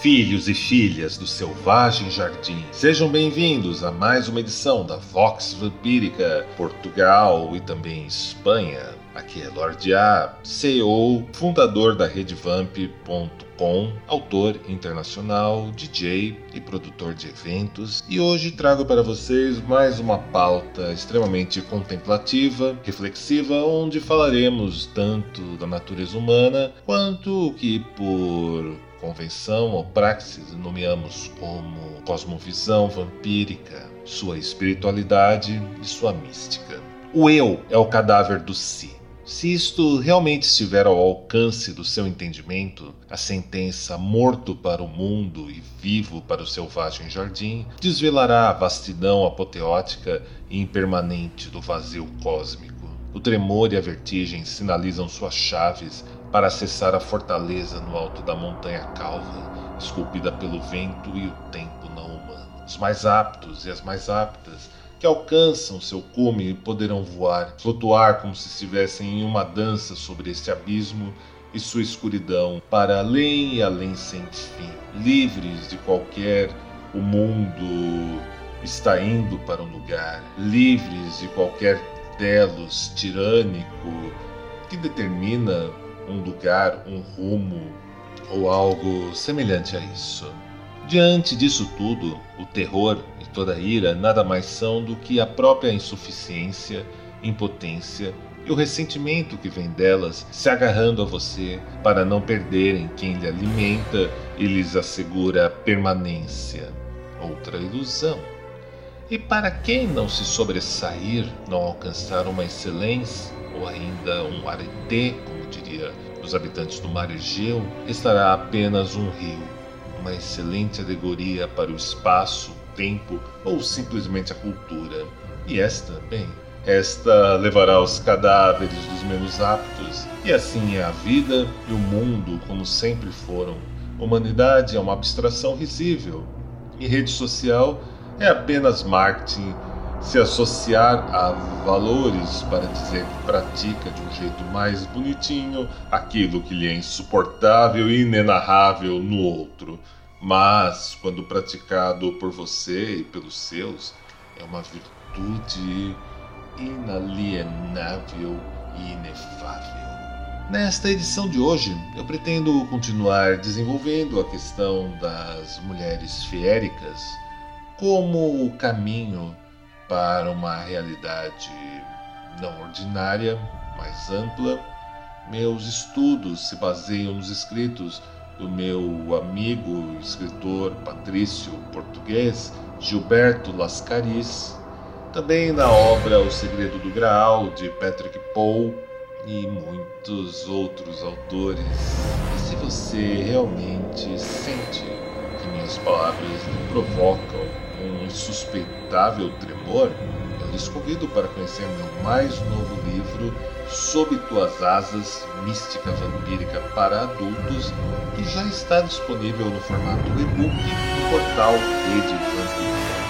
Filhos e filhas do selvagem jardim, sejam bem-vindos a mais uma edição da Vox Vampírica, Portugal e também Espanha. Aqui é Lord A, CEO, fundador da RedeVamp.com, autor internacional, DJ e produtor de eventos, e hoje trago para vocês mais uma pauta extremamente contemplativa, reflexiva, onde falaremos tanto da natureza humana quanto o que por convenção ou praxis nomeamos como cosmovisão vampírica, sua espiritualidade e sua mística. O eu é o cadáver do si. Se isto realmente estiver ao alcance do seu entendimento, a sentença morto para o mundo e vivo para o selvagem jardim desvelará a vastidão apoteótica e impermanente do vazio cósmico. O tremor e a vertigem sinalizam suas chaves para acessar a fortaleza no alto da montanha calva, esculpida pelo vento e o tempo não humano. Os mais aptos e as mais aptas que alcançam seu cume poderão voar, flutuar como se estivessem em uma dança sobre este abismo e sua escuridão, para além e além sem fim, livres de qualquer o mundo está indo para um lugar, livres de qualquer telos tirânico que determina um lugar, um rumo ou algo semelhante a isso. Diante disso tudo, o terror e toda a ira nada mais são do que a própria insuficiência, impotência e o ressentimento que vem delas se agarrando a você para não perderem quem lhe alimenta e lhes assegura permanência. Outra ilusão. E para quem não se sobressair, não alcançar uma excelência ou ainda um arete, diria os habitantes do mar Egeu, estará apenas um rio, uma excelente alegoria para o espaço, tempo ou simplesmente a cultura. E esta, bem, esta levará os cadáveres dos menos aptos, e assim é a vida e o mundo como sempre foram. Humanidade é uma abstração risível, e rede social é apenas marketing se associar a valores para dizer que pratica de um jeito mais bonitinho aquilo que lhe é insuportável e inenarrável no outro. Mas, quando praticado por você e pelos seus, é uma virtude inalienável e inefável. Nesta edição de hoje, eu pretendo continuar desenvolvendo a questão das mulheres fiéricas como o caminho para uma realidade não ordinária, mais ampla. Meus estudos se baseiam nos escritos do meu amigo escritor patrício português Gilberto Lascaris, também na obra O Segredo do Graal de Patrick Poe e muitos outros autores. E se você realmente sente que minhas palavras provocam um insuspeitável tremor, eu lhes convido para conhecer meu mais novo livro, Sob Tuas Asas, Mística Vampírica para Adultos, que já está disponível no formato e-book no portal Rede Vampírica.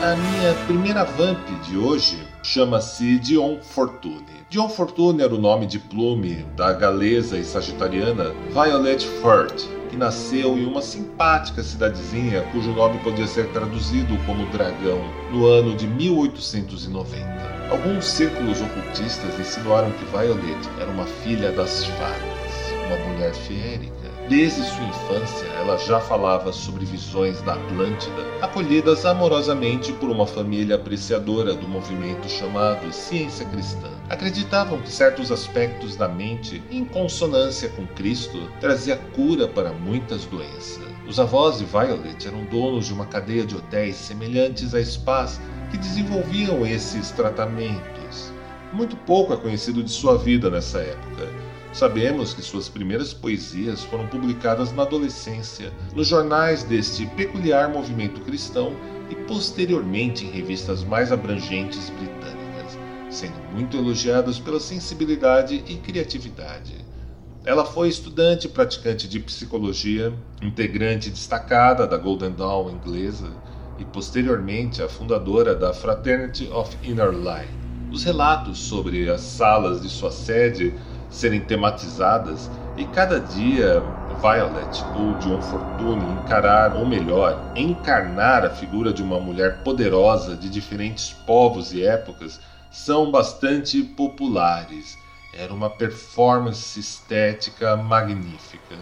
A minha primeira vamp de hoje chama-se Dion Fortune. Dion Fortune era o nome de plume da galesa e sagitariana Violet Furt, que nasceu em uma simpática cidadezinha cujo nome podia ser traduzido como Dragão no ano de 1890. Alguns círculos ocultistas insinuaram que Violet era uma filha das fadas, uma mulher feérica. Desde sua infância, ela já falava sobre visões da Atlântida, acolhidas amorosamente por uma família apreciadora do movimento chamado Ciência Cristã. Acreditavam que certos aspectos da mente, em consonância com Cristo, trazia cura para muitas doenças. Os avós de Violet eram donos de uma cadeia de hotéis semelhantes a spas que desenvolviam esses tratamentos. Muito pouco é conhecido de sua vida nessa época. Sabemos que suas primeiras poesias foram publicadas na adolescência, nos jornais deste peculiar movimento cristão e posteriormente em revistas mais abrangentes britânicas, sendo muito elogiadas pela sensibilidade e criatividade. Ela foi estudante e praticante de psicologia, integrante destacada da Golden Dawn inglesa e posteriormente a fundadora da Fraternity of Inner Light. Os relatos sobre as salas de sua sede serem tematizadas e cada dia Violet ou John Fortune encarar, ou melhor, encarnar a figura de uma mulher poderosa de diferentes povos e épocas são bastante populares. Era uma performance estética magnífica.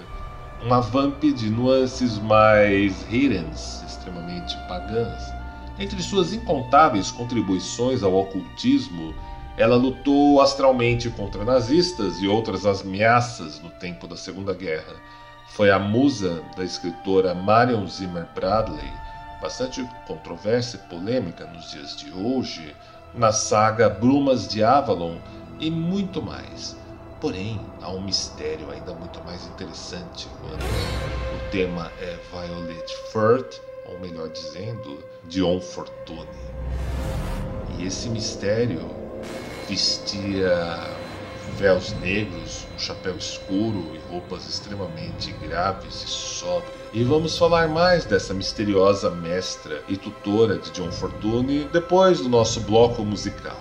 Uma vamp de nuances mais hiddens, extremamente pagãs. Entre suas incontáveis contribuições ao ocultismo, ela lutou astralmente contra nazistas e outras ameaças no tempo da Segunda Guerra. Foi a musa da escritora Marion Zimmer Bradley, bastante controversa e polêmica nos dias de hoje, na saga Brumas de Avalon e muito mais. Porém, há um mistério ainda muito mais interessante quando o tema é Violet Furt ou melhor dizendo, Dion Fortune. E esse mistério vestia véus negros, um chapéu escuro e roupas extremamente graves e sóbrias. E vamos falar mais dessa misteriosa mestra e tutora de John Fortune depois do nosso bloco musical.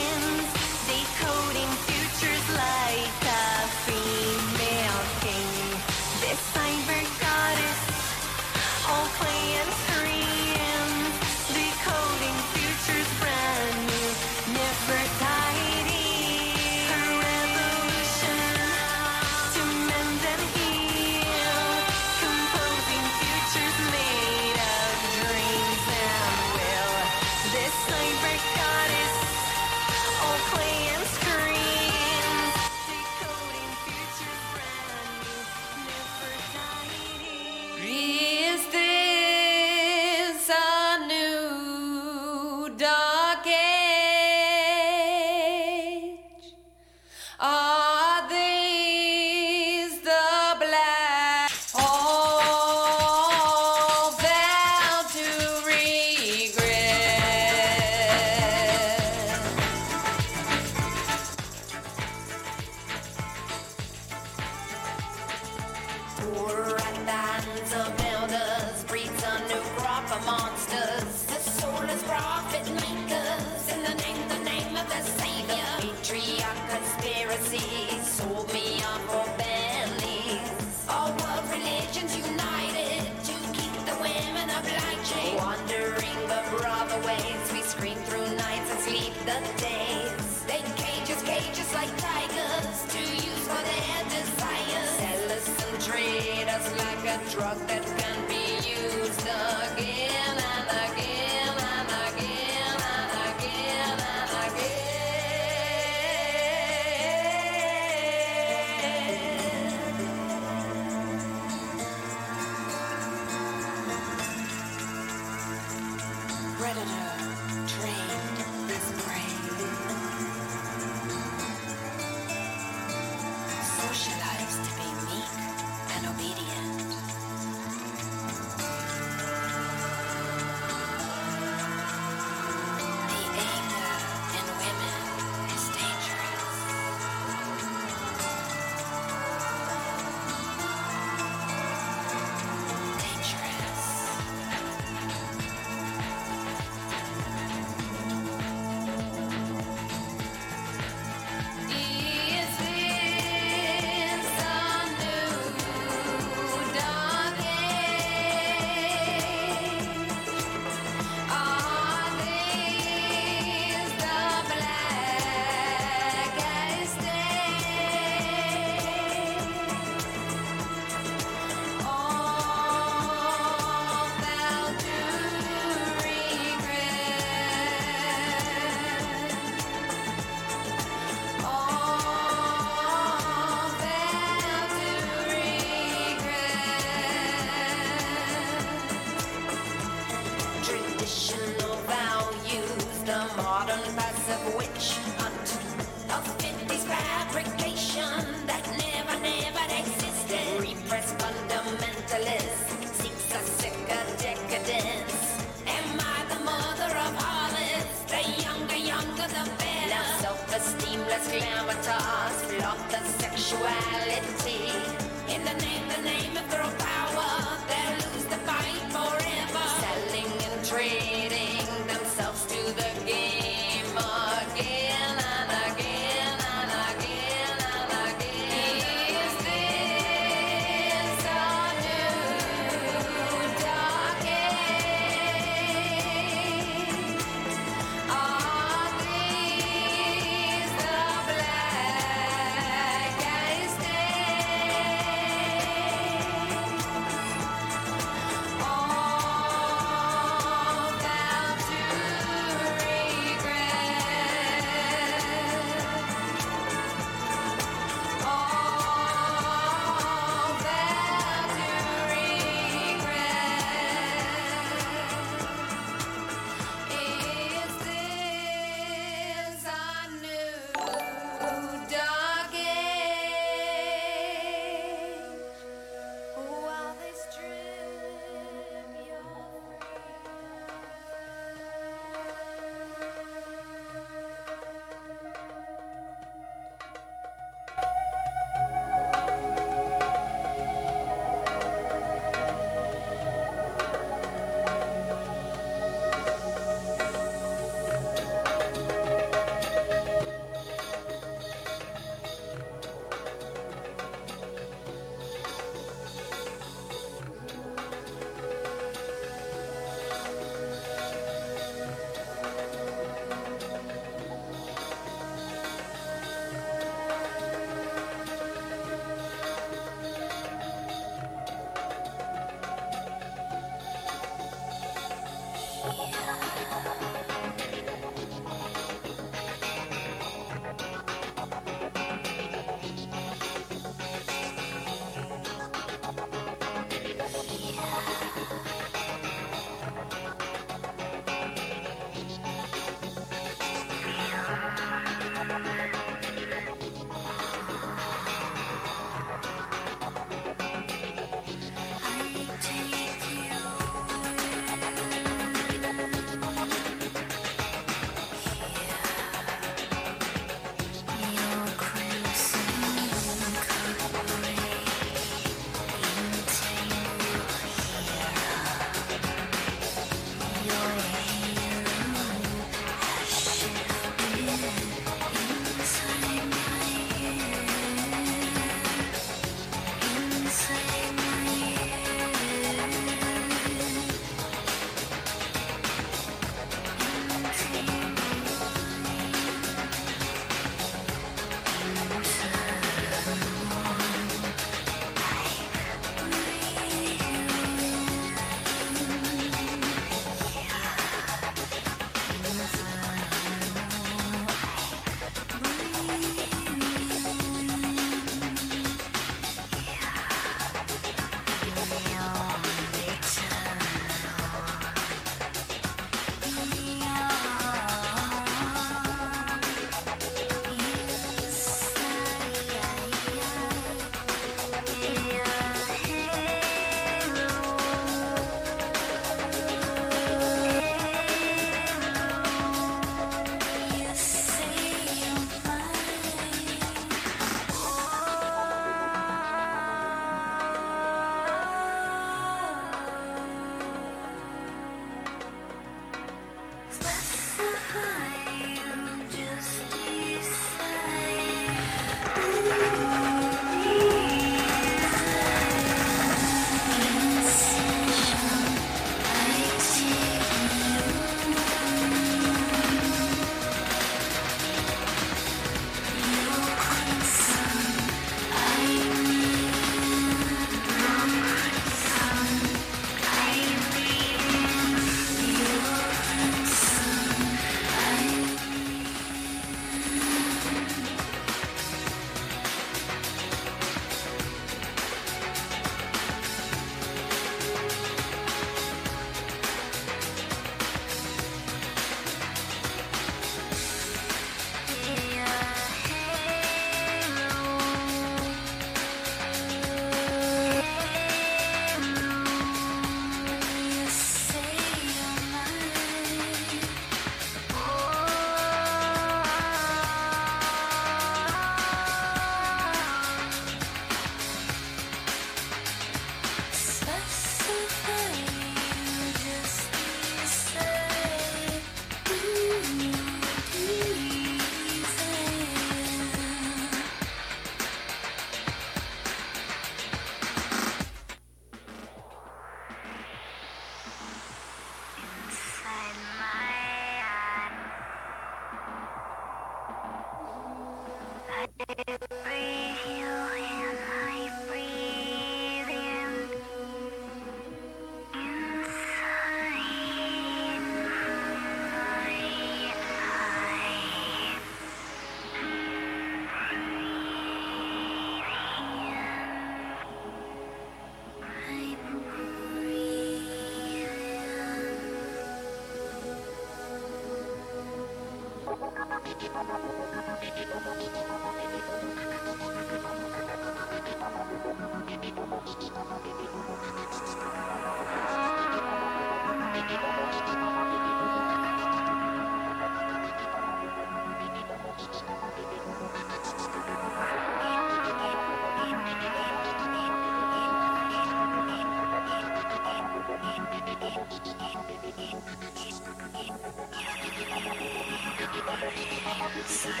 それは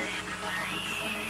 いい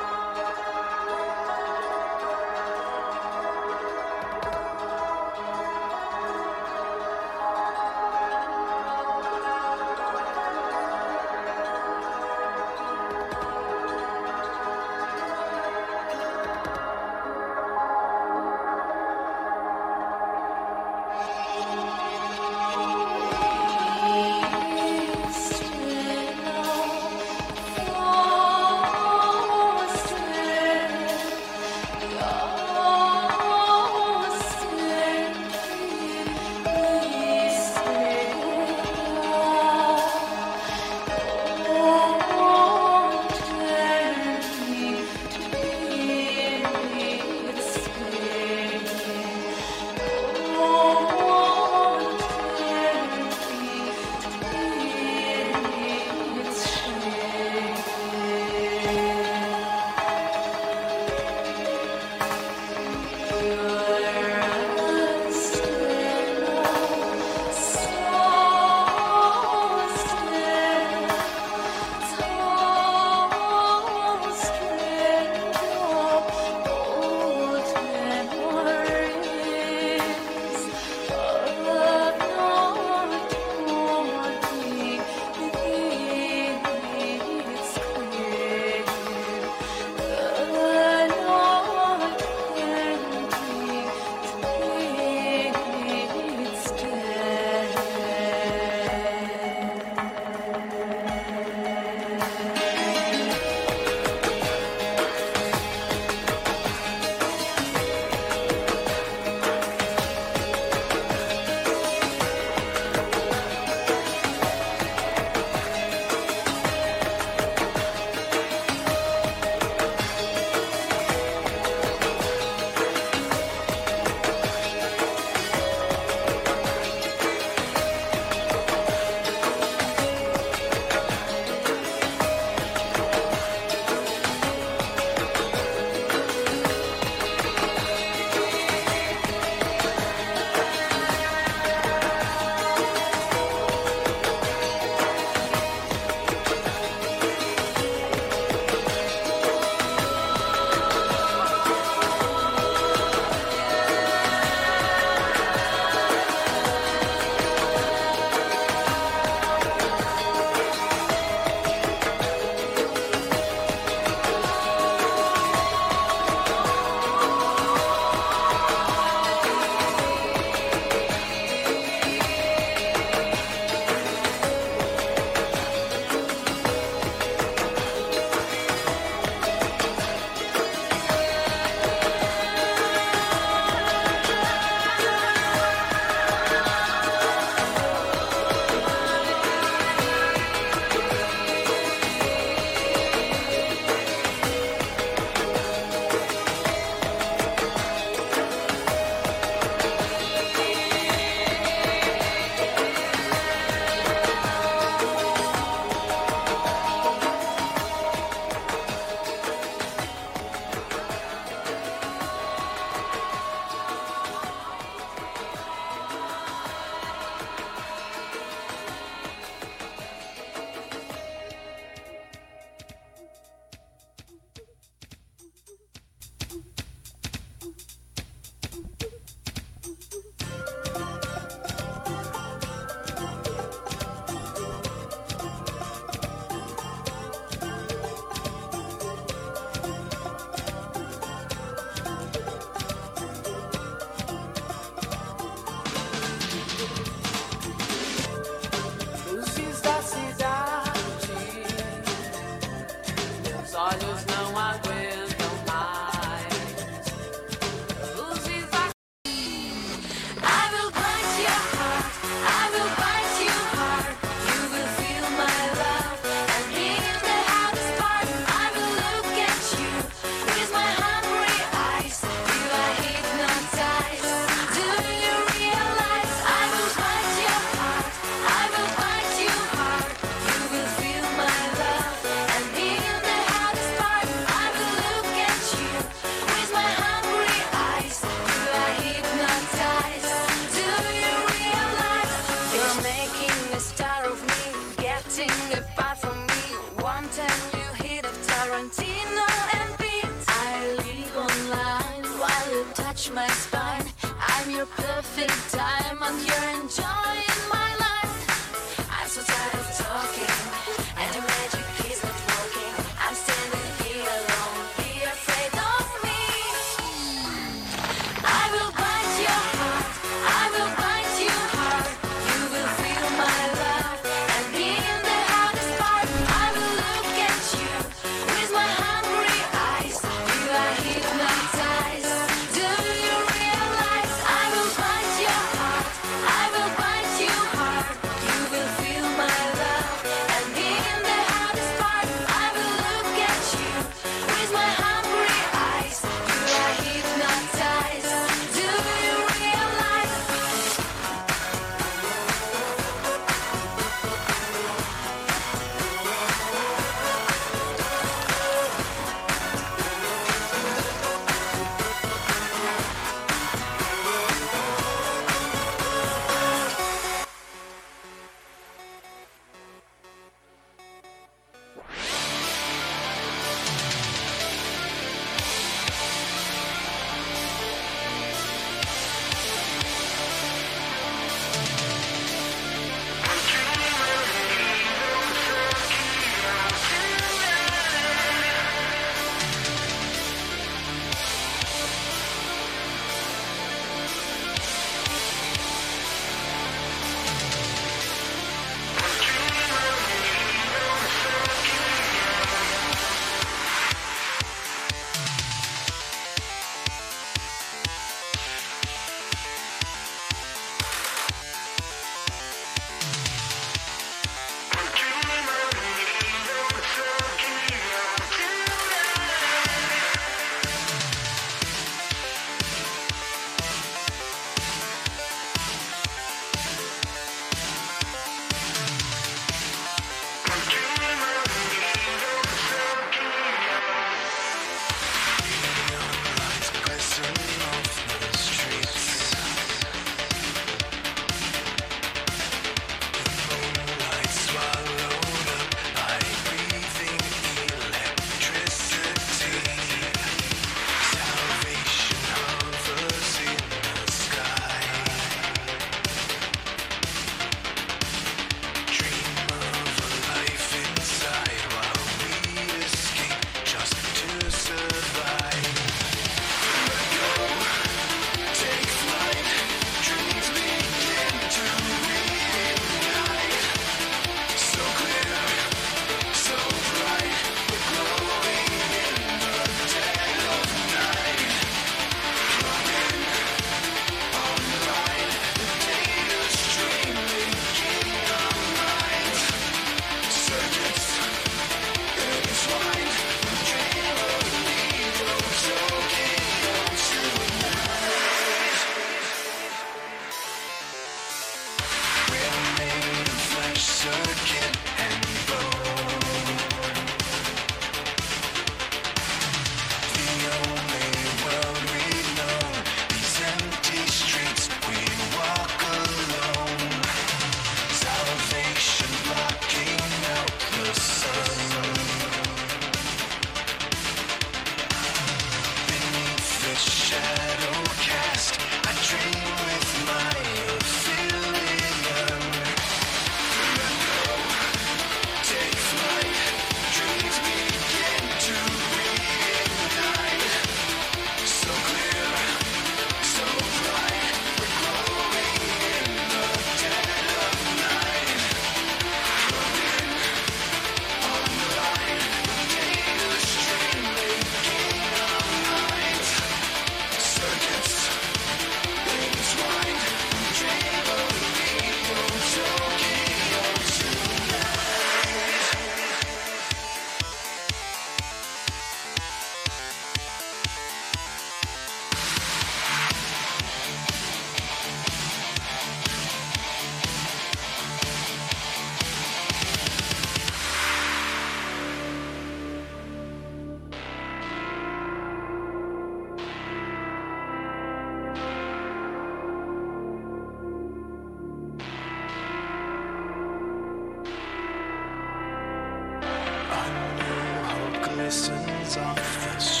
off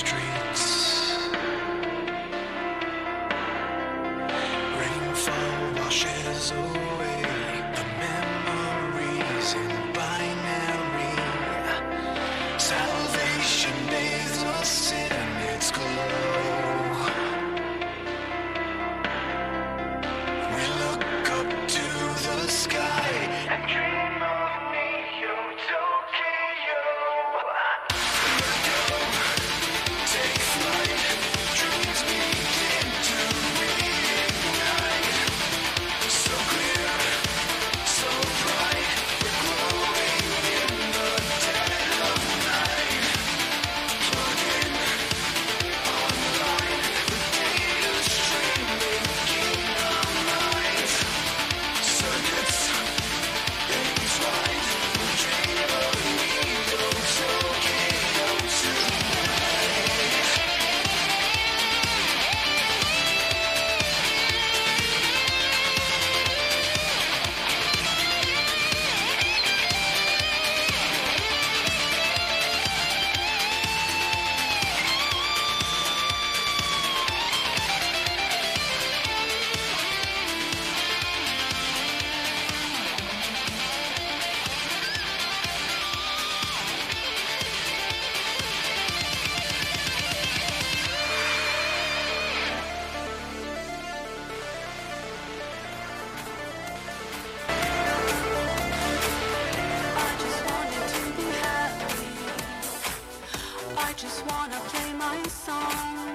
I just wanna play my song.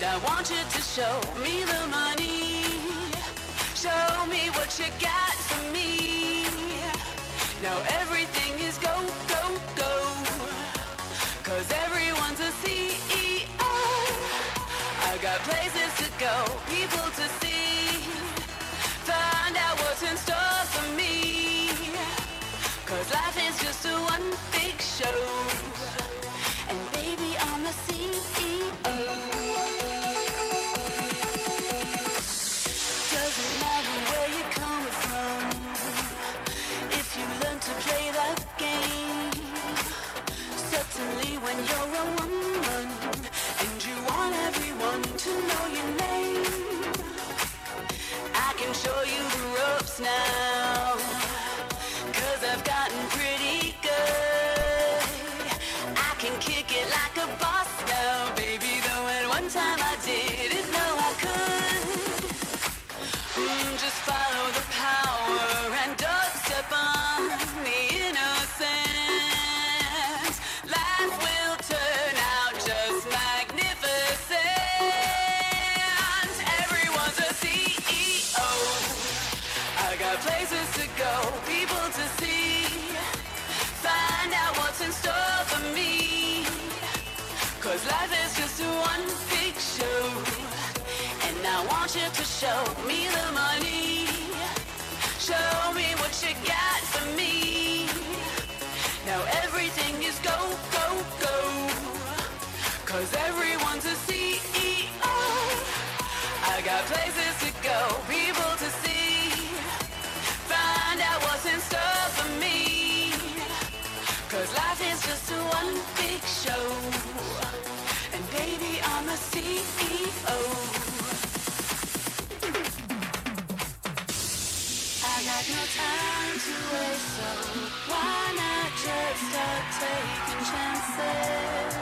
And I want you to show me the money. Show me what you got for me. Now everything is go, go, go. Cause everyone's a CEO. I got places to go, people to see. Find out what's in store for me. Cause life is just a one big show. like a boss. to CEO. I got places to go, people to see. Find out what's in store for me. Cause life is just a one big show. And baby, I'm a CEO. I got no time to waste, so why not just start taking chances?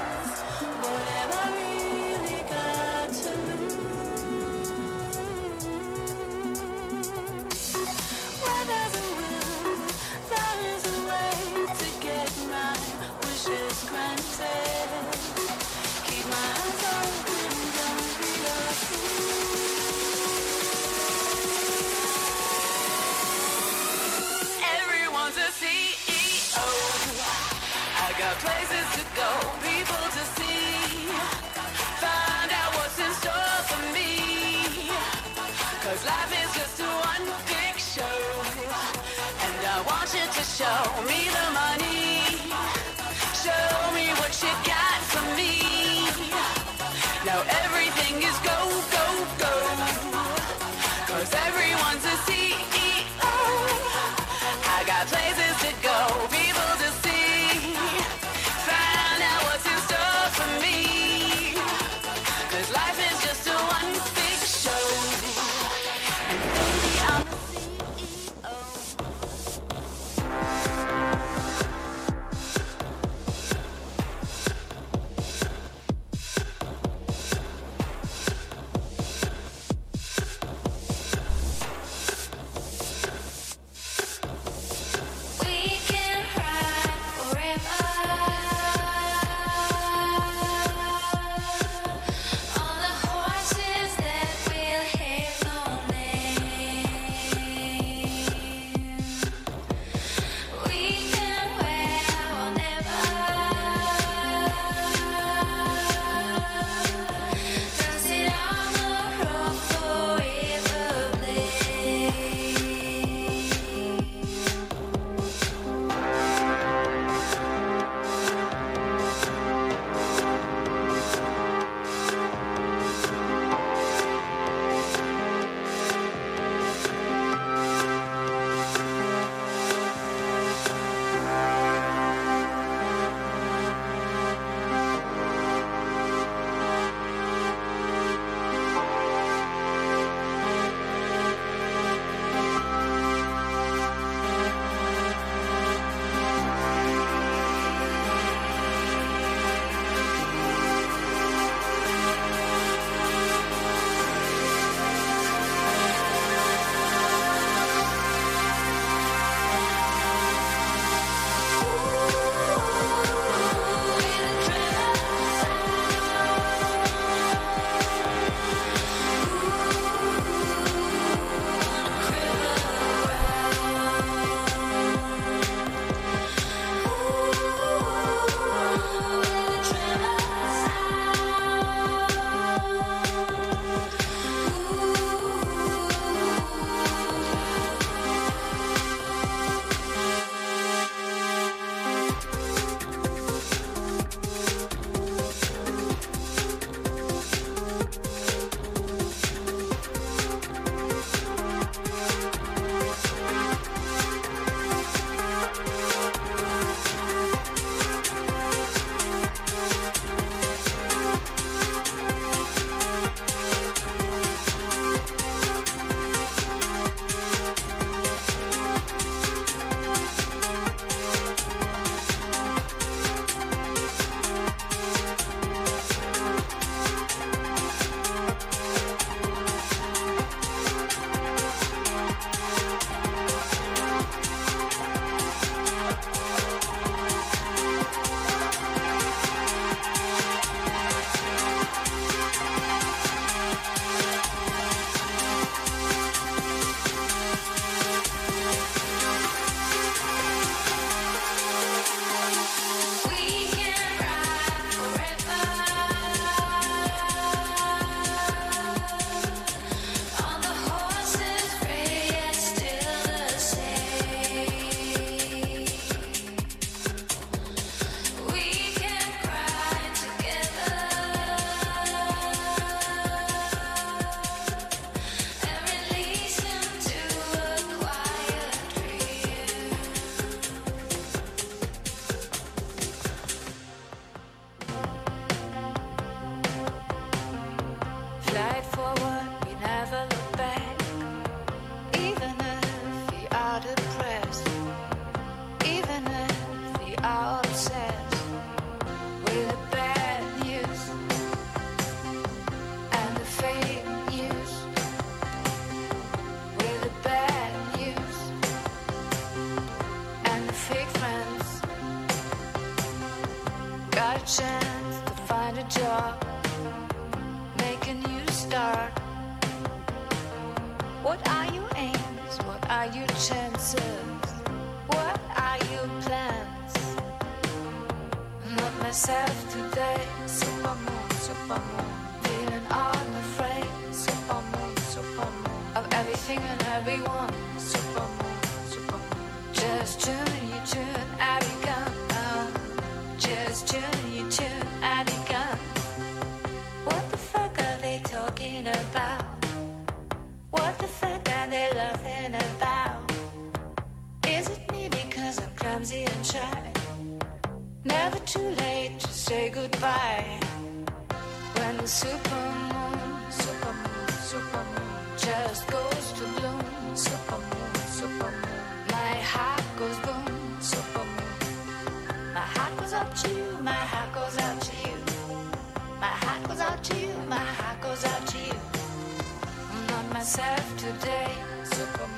Myself today. Super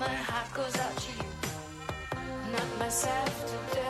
My heart goes out to you. Not myself today.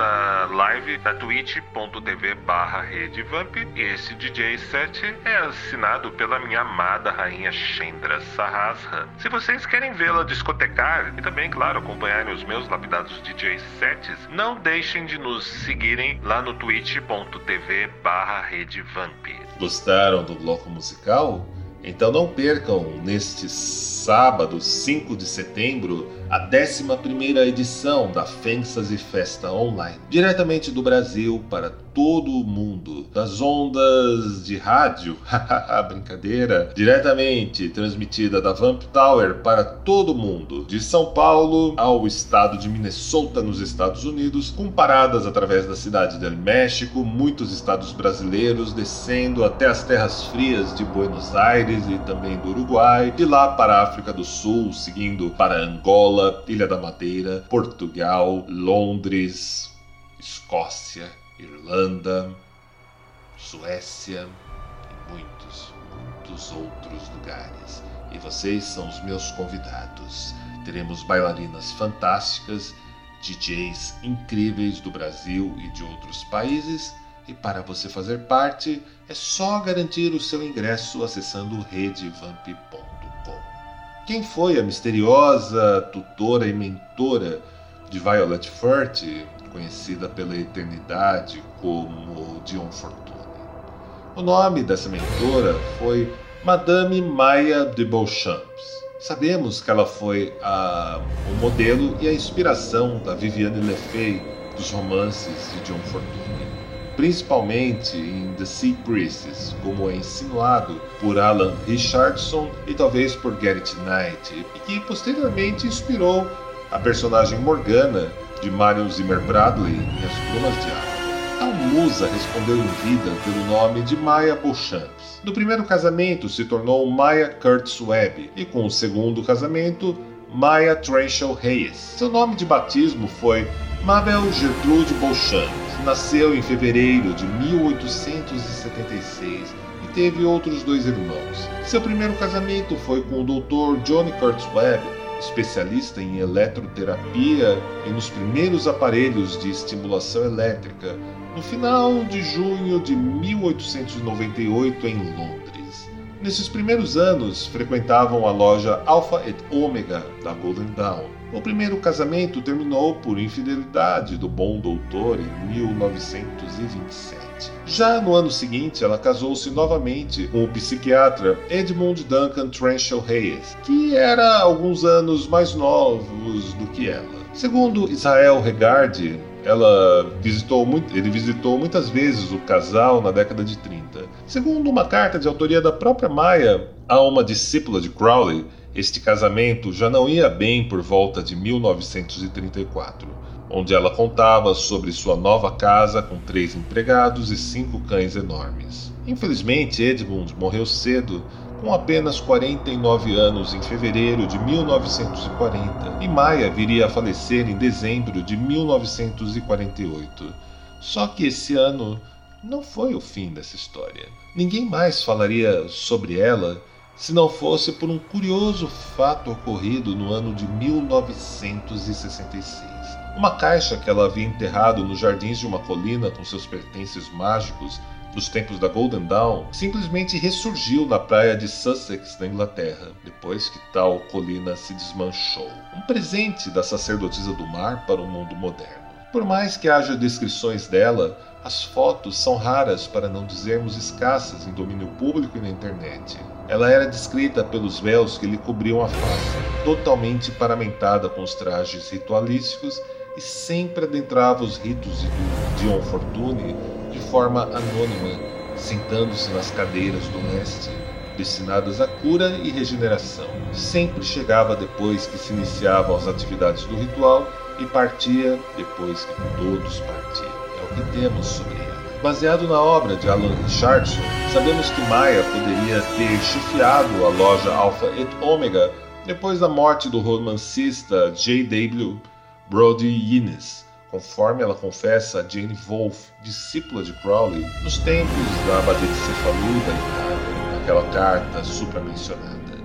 live na twitch.tv barra redevamp e esse DJ set é assinado pela minha amada rainha Shendra Sahasra. Se vocês querem vê-la discotecar e também, claro, acompanharem os meus lapidados DJ sets, não deixem de nos seguirem lá no twitch.tv barra redevamp. Gostaram do bloco musical? Então não percam neste sábado, 5 de setembro, a 11ª edição da Fantasy Festa Online, diretamente do Brasil para todo o mundo, das ondas de rádio, brincadeira, diretamente transmitida da Vamp Tower para todo o mundo, de São Paulo ao estado de Minnesota nos Estados Unidos, com paradas através da cidade del México, muitos estados brasileiros descendo até as terras frias de Buenos Aires e também do Uruguai, de lá para a África do Sul, seguindo para Angola, Ilha da Madeira, Portugal, Londres, Escócia, Irlanda, Suécia e muitos, muitos outros lugares. E vocês são os meus convidados. Teremos bailarinas fantásticas, DJs incríveis do Brasil e de outros países. E para você fazer parte, é só garantir o seu ingresso acessando redevamp.com. Quem foi a misteriosa tutora e mentora de Violet Furt, conhecida pela eternidade como Dion Fortune? O nome dessa mentora foi Madame Maya de Beauchamps. Sabemos que ela foi a, o modelo e a inspiração da Viviane Le Fay dos romances de John Fortune, principalmente em The Sea Priestess, como é insinuado por Alan Richardson e talvez por Garrett Knight, e que posteriormente inspirou a personagem Morgana de Marion Zimmer Bradley em As Plumas de Água. A musa respondeu em vida pelo nome de Maya Beauchamps. Do primeiro casamento se tornou Maya Curtis Webb e com o segundo casamento Maya Trenchel Reyes. Seu nome de batismo foi Mabel Gertrude Beauchamp. Nasceu em fevereiro de 1876 e teve outros dois irmãos. Seu primeiro casamento foi com o Dr. Johnny Curtis Webb, especialista em eletroterapia e nos primeiros aparelhos de estimulação elétrica, no final de junho de 1898 em Londres. Nesses primeiros anos, frequentavam a loja Alpha et Omega da Golden Dawn. O primeiro casamento terminou por infidelidade do bom doutor em 1927. Já no ano seguinte, ela casou-se novamente com o psiquiatra Edmund Duncan Trenchel Hayes, que era alguns anos mais novos do que ela. Segundo Israel Regard, ela visitou muito, ele visitou muitas vezes o casal na década de 30. Segundo uma carta de autoria da própria Maia a uma discípula de Crowley, este casamento já não ia bem por volta de 1934, onde ela contava sobre sua nova casa com três empregados e cinco cães enormes. Infelizmente, Edmund morreu cedo, com apenas 49 anos em fevereiro de 1940, e Maia viria a falecer em dezembro de 1948. Só que esse ano não foi o fim dessa história. Ninguém mais falaria sobre ela se não fosse por um curioso fato ocorrido no ano de 1966. Uma caixa que ela havia enterrado nos jardins de uma colina com seus pertences mágicos dos tempos da Golden Dawn simplesmente ressurgiu na praia de Sussex, na Inglaterra, depois que tal colina se desmanchou. Um presente da sacerdotisa do mar para o mundo moderno. Por mais que haja descrições dela, as fotos são raras, para não dizermos escassas, em domínio público e na internet. Ela era descrita pelos véus que lhe cobriam a face, totalmente paramentada com os trajes ritualísticos e sempre adentrava os ritos de Dion Fortune de forma anônima, sentando-se nas cadeiras do leste, destinadas à cura e regeneração. Sempre chegava depois que se iniciavam as atividades do ritual e partia depois que todos partiam. É o que temos sobre ela. Baseado na obra de Alan Richardson, sabemos que Maia poderia ter chefiado a loja Alpha et Omega depois da morte do romancista J.W. Brody Innes, conforme ela confessa a Jane Wolfe, discípula de Crowley, nos tempos da abadia de Cefalu da Itália, naquela carta supramencionada.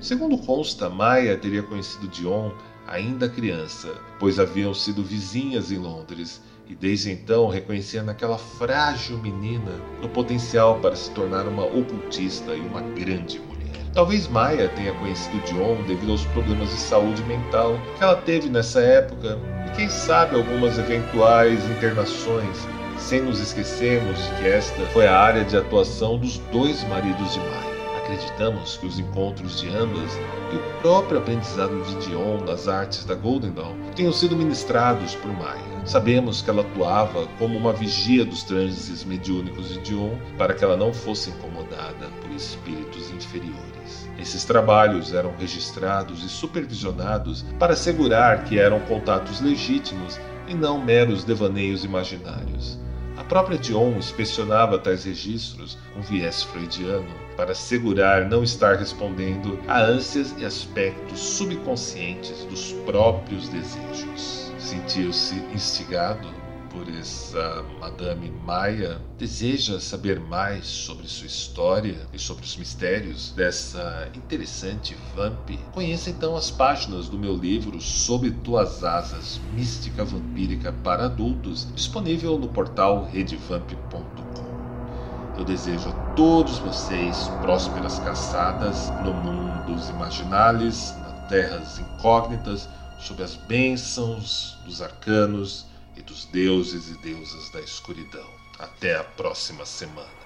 Segundo consta, Maia teria conhecido Dion ainda criança, pois haviam sido vizinhas em Londres e desde então reconhecia naquela frágil menina o potencial para se tornar uma ocultista e uma grande mulher. Talvez Maia tenha conhecido Dion devido aos problemas de saúde mental que ela teve nessa época e quem sabe algumas eventuais internações, sem nos esquecermos que esta foi a área de atuação dos dois maridos de Maia. Acreditamos que os encontros de ambas e o próprio aprendizado de Dion nas artes da Golden Dawn tenham sido ministrados por Maia. Sabemos que ela atuava como uma vigia dos transes mediúnicos de Dion para que ela não fosse incomodada por espíritos inferiores. Esses trabalhos eram registrados e supervisionados para assegurar que eram contatos legítimos e não meros devaneios imaginários. A própria Dion inspecionava tais registros com viés freudiano para assegurar não estar respondendo a ânsias e aspectos subconscientes dos próprios desejos. Sentiu-se instigado por essa Madame Maia, deseja saber mais sobre sua história e sobre os mistérios dessa interessante vamp? Conheça então as páginas do meu livro Sob Tuas Asas, Mística Vampírica para Adultos, disponível no portal redevamp.com. Eu desejo a todos vocês prósperas caçadas no mundo dos imaginales, nas terras incógnitas, sob as bênçãos dos arcanos e dos deuses e deusas da escuridão. Até a próxima semana.